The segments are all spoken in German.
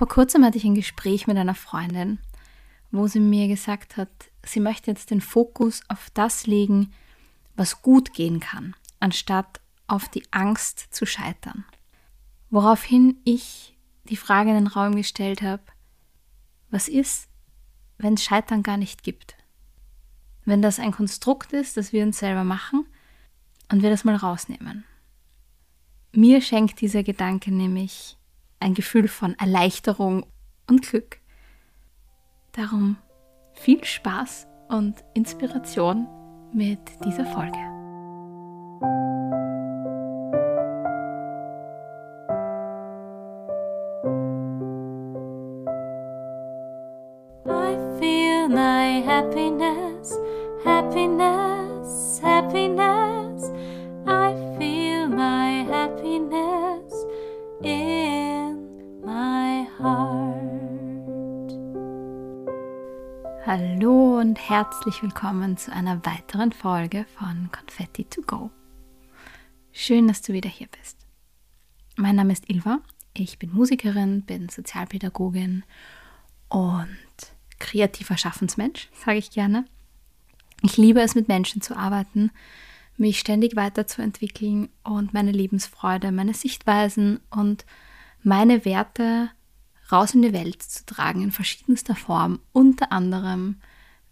Vor kurzem hatte ich ein Gespräch mit einer Freundin, wo sie mir gesagt hat, sie möchte jetzt den Fokus auf das legen, was gut gehen kann, anstatt auf die Angst zu scheitern. Woraufhin ich die Frage in den Raum gestellt habe, was ist, wenn es Scheitern gar nicht gibt? Wenn das ein Konstrukt ist, das wir uns selber machen und wir das mal rausnehmen. Mir schenkt dieser Gedanke nämlich ein Gefühl von Erleichterung und Glück. Darum viel Spaß und Inspiration mit dieser Folge. I feel my happiness, und herzlich willkommen zu einer weiteren Folge von Confetti to Go. Schön, dass du wieder hier bist. Mein Name ist Ilva, ich bin Musikerin, bin Sozialpädagogin und kreativer Schaffensmensch, sage ich gerne. Ich liebe es, mit Menschen zu arbeiten, mich ständig weiterzuentwickeln und meine Lebensfreude, meine Sichtweisen und meine Werte raus in die Welt zu tragen in verschiedenster Form, unter anderem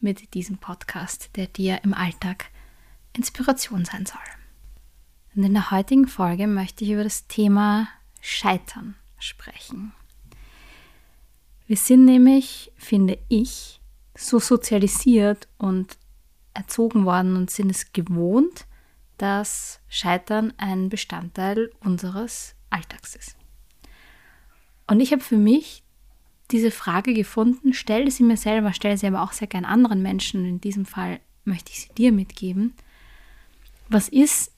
mit diesem Podcast, der dir im Alltag Inspiration sein soll. Und in der heutigen Folge möchte ich über das Thema Scheitern sprechen. Wir sind nämlich, finde ich, so sozialisiert und erzogen worden und sind es gewohnt, dass Scheitern ein Bestandteil unseres Alltags ist. Und ich habe für mich diese Frage gefunden, stelle sie mir selber, stelle sie aber auch sehr gern anderen Menschen, in diesem Fall möchte ich sie dir mitgeben. Was ist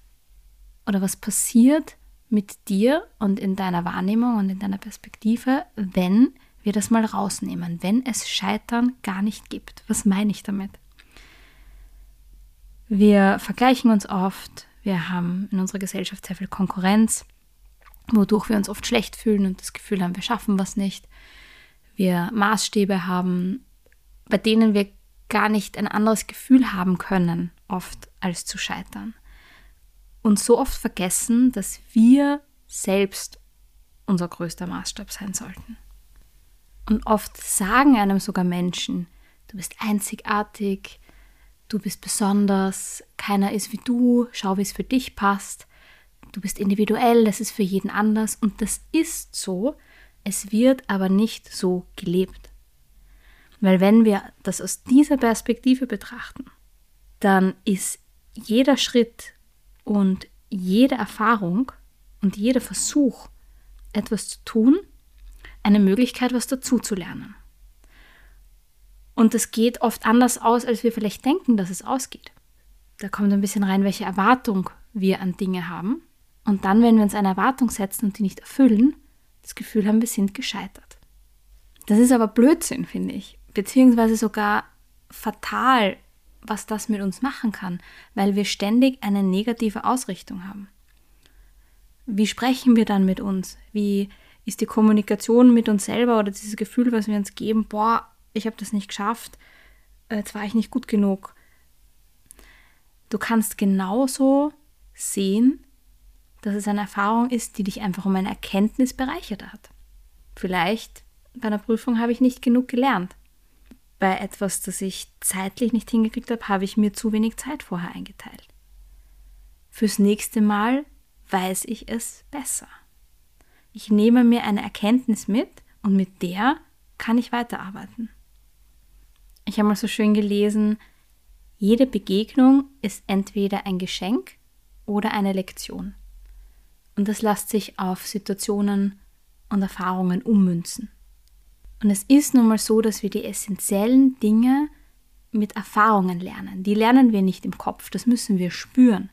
oder was passiert mit dir und in deiner Wahrnehmung und in deiner Perspektive, wenn wir das mal rausnehmen, wenn es Scheitern gar nicht gibt. Was meine ich damit? Wir vergleichen uns oft, wir haben in unserer Gesellschaft sehr viel Konkurrenz, wodurch wir uns oft schlecht fühlen und das Gefühl haben, wir schaffen was nicht. Wir Maßstäbe haben, bei denen wir gar nicht ein anderes Gefühl haben können, oft als zu scheitern. Und so oft vergessen, dass wir selbst unser größter Maßstab sein sollten. Und oft sagen einem sogar Menschen, du bist einzigartig, du bist besonders, keiner ist wie du, schau, wie es für dich passt, du bist individuell, das ist für jeden anders und das ist so, es wird aber nicht so gelebt. Weil wenn wir das aus dieser Perspektive betrachten, dann ist jeder Schritt und jede Erfahrung und jeder Versuch, etwas zu tun, eine Möglichkeit, was dazuzulernen. Und es geht oft anders aus, als wir vielleicht denken, dass es ausgeht. Da kommt ein bisschen rein, welche Erwartung wir an Dinge haben. Und dann, wenn wir uns eine Erwartung setzen und die nicht erfüllen, das Gefühl haben, wir sind gescheitert. Das ist aber Blödsinn, finde ich. Beziehungsweise sogar fatal, was das mit uns machen kann, weil wir ständig eine negative Ausrichtung haben. Wie sprechen wir dann mit uns? Wie ist die Kommunikation mit uns selber oder dieses Gefühl, was wir uns geben, boah, ich habe das nicht geschafft, jetzt war ich nicht gut genug. Du kannst genauso sehen, dass es eine Erfahrung ist, die dich einfach um eine Erkenntnis bereichert hat. Vielleicht bei einer Prüfung habe ich nicht genug gelernt. Bei etwas, das ich zeitlich nicht hingekriegt habe, habe ich mir zu wenig Zeit vorher eingeteilt. Fürs nächste Mal weiß ich es besser. Ich nehme mir eine Erkenntnis mit und mit der kann ich weiterarbeiten. Ich habe mal so schön gelesen, jede Begegnung ist entweder ein Geschenk oder eine Lektion. Und das lässt sich auf Situationen und Erfahrungen ummünzen. Und es ist nun mal so, dass wir die essentiellen Dinge mit Erfahrungen lernen. Die lernen wir nicht im Kopf, das müssen wir spüren.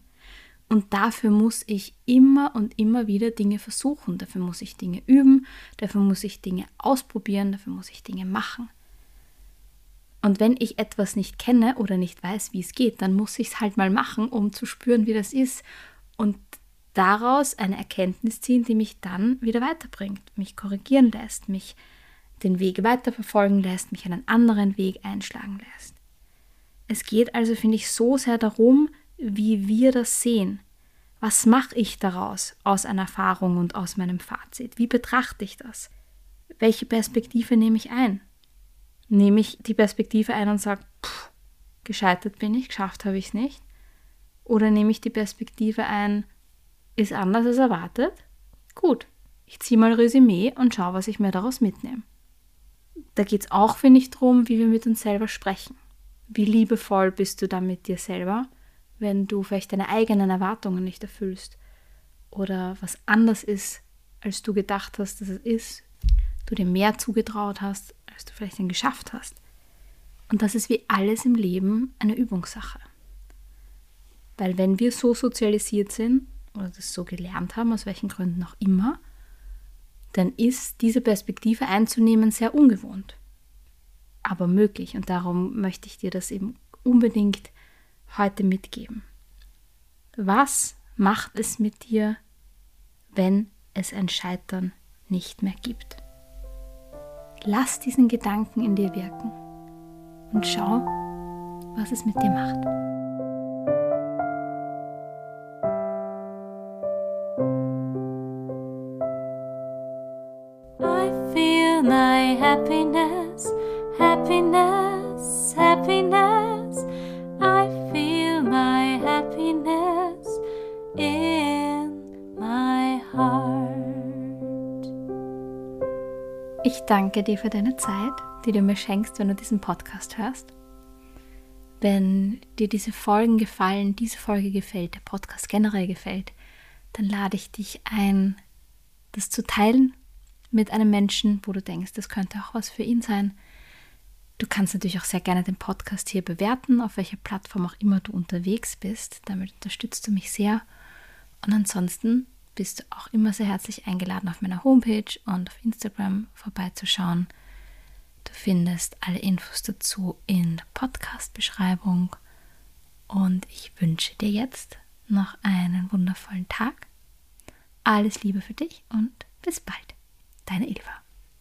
Und dafür muss ich immer und immer wieder Dinge versuchen. Dafür muss ich Dinge üben, dafür muss ich Dinge ausprobieren, dafür muss ich Dinge machen. Und wenn ich etwas nicht kenne oder nicht weiß, wie es geht, dann muss ich es halt mal machen, um zu spüren, wie das ist. Und daraus eine Erkenntnis ziehen, die mich dann wieder weiterbringt, mich korrigieren lässt, mich den Weg weiterverfolgen lässt, mich einen anderen Weg einschlagen lässt. Es geht also, finde ich, so sehr darum, wie wir das sehen. Was mache ich daraus aus einer Erfahrung und aus meinem Fazit? Wie betrachte ich das? Welche Perspektive nehme ich ein? Nehme ich die Perspektive ein und sage, gescheitert bin ich, geschafft habe ich es nicht? Oder nehme ich die Perspektive ein, ist anders als erwartet? Gut, ich ziehe mal Resümee und schaue, was ich mir daraus mitnehme. Da geht es auch, finde ich, darum, wie wir mit uns selber sprechen. Wie liebevoll bist du dann mit dir selber, wenn du vielleicht deine eigenen Erwartungen nicht erfüllst oder was anders ist, als du gedacht hast, dass es ist, du dir mehr zugetraut hast, als du vielleicht dann geschafft hast. Und das ist wie alles im Leben eine Übungssache. Weil wenn wir so sozialisiert sind oder das so gelernt haben, aus welchen Gründen auch immer, dann ist diese Perspektive einzunehmen sehr ungewohnt aber möglich. Und darum möchte ich dir das eben unbedingt heute mitgeben. Was macht es mit dir, wenn es ein Scheitern nicht mehr gibt? Lass diesen Gedanken in dir wirken und schau, was es mit dir macht. Ich danke dir für deine Zeit, die du mir schenkst, wenn du diesen Podcast hörst. Wenn dir diese Folgen gefallen, diese Folge gefällt, der Podcast generell gefällt, dann lade ich dich ein, das zu teilen mit einem Menschen, wo du denkst, das könnte auch was für ihn sein Du kannst natürlich auch sehr gerne den Podcast hier bewerten, auf welcher Plattform auch immer du unterwegs bist. Damit unterstützt du mich sehr. Und ansonsten bist du auch immer sehr herzlich eingeladen, auf meiner Homepage und auf Instagram vorbeizuschauen. Du findest alle Infos dazu in der Podcast-Beschreibung. Und ich wünsche dir jetzt noch einen wundervollen Tag. Alles Liebe für dich und bis bald. Deine Ilva.